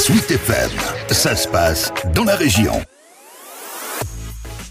Sweet FM, ça se passe dans la région.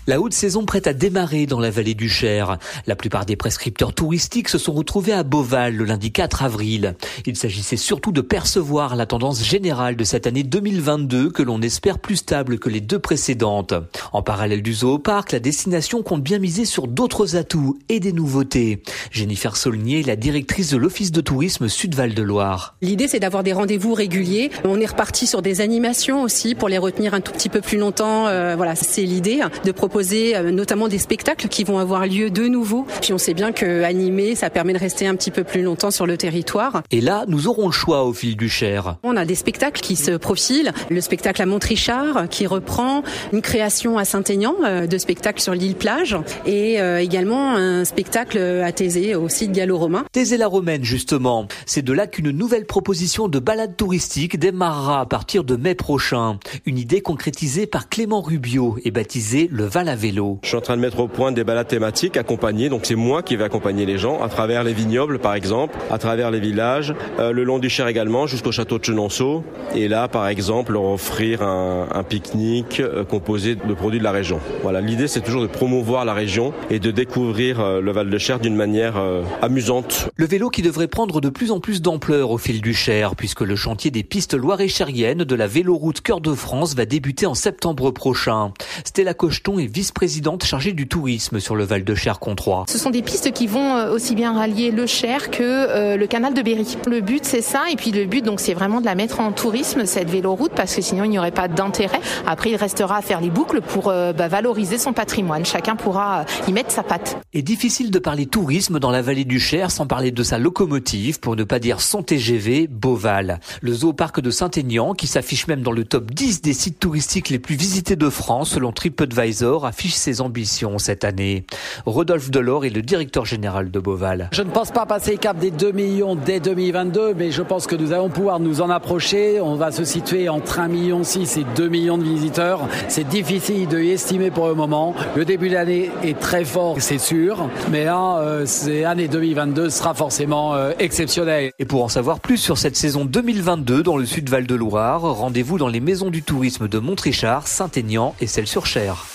La haute saison prête à démarrer dans la vallée du Cher. La plupart des prescripteurs touristiques se sont retrouvés à Beauval le lundi 4 avril. Il s'agissait surtout de percevoir la tendance générale de cette année 2022 que l'on espère plus stable que les deux précédentes. En parallèle du zooparc, la destination compte bien miser sur d'autres atouts et des nouveautés. Jennifer Saulnier, la directrice de l'Office de tourisme Sud-Val de Loire. L'idée, c'est d'avoir des rendez-vous réguliers. On est reparti sur des animations aussi pour les retenir un tout petit peu plus longtemps. Euh, voilà, c'est l'idée de proposer euh, notamment des spectacles qui vont avoir lieu de nouveau. Puis on sait bien que animer, ça permet de rester un petit peu plus longtemps sur le territoire. Et là, nous aurons le choix au fil du Cher. On a des spectacles qui se profilent. Le spectacle à Montrichard qui reprend une création à Saint-Aignan euh, de spectacle sur l'île plage et euh, également un spectacle à Thésée au site gallo-romain. Thésée-la-Romaine justement. C'est de là qu'une nouvelle proposition de balade touristique démarrera à partir de mai prochain. Une idée concrétisée par Clément Rubio et baptisée le Val vélo. Je suis en train de mettre au point des balades thématiques accompagnées. Donc c'est moi qui vais accompagner les gens à travers les vignobles par exemple, à travers les villages, euh, le long du Cher également jusqu'au château de Chenonceau. Et là par exemple leur offrir un, un pique-nique euh, composé de produits de la région. Voilà, l'idée c'est toujours de promouvoir la région et de découvrir euh, le Val de Cher d'une manière amusante. Le vélo qui devrait prendre de plus en plus d'ampleur au fil du Cher puisque le chantier des pistes loire-et-chériennes de la véloroute Cœur de France va débuter en septembre prochain. Stella Cocheton est vice-présidente chargée du tourisme sur le Val de Cher Controis. Ce sont des pistes qui vont euh, aussi bien rallier le Cher que euh, le canal de Berry. Le but c'est ça et puis le but donc c'est vraiment de la mettre en tourisme cette véloroute parce que sinon il n'y aurait pas d'intérêt. Après il restera à faire les boucles pour euh, bah, valoriser son patrimoine. Chacun pourra y mettre sa patte. Et difficile de parler tourisme dans la vallée du Cher sans parler de sa locomotive pour ne pas dire son TGV Beauval. Le zooparc de Saint-Aignan qui s'affiche même dans le top 10 des sites touristiques les plus visités de France selon TripAdvisor affiche ses ambitions cette année. Rodolphe Delors est le directeur général de Beauval. Je ne pense pas passer le cap des 2 millions dès 2022, mais je pense que nous allons pouvoir nous en approcher. On va se situer entre 1,6 million et 2 millions de visiteurs. C'est difficile de estimer pour le moment. Le début de l'année est très fort, c'est sûr, mais là, euh, c'est année 2022 sera forcément euh, exceptionnel. Et pour en savoir plus sur cette saison 2022 dans le sud Val de Loire, rendez-vous dans les maisons du tourisme de Montrichard, Saint-Aignan et celle sur Cher.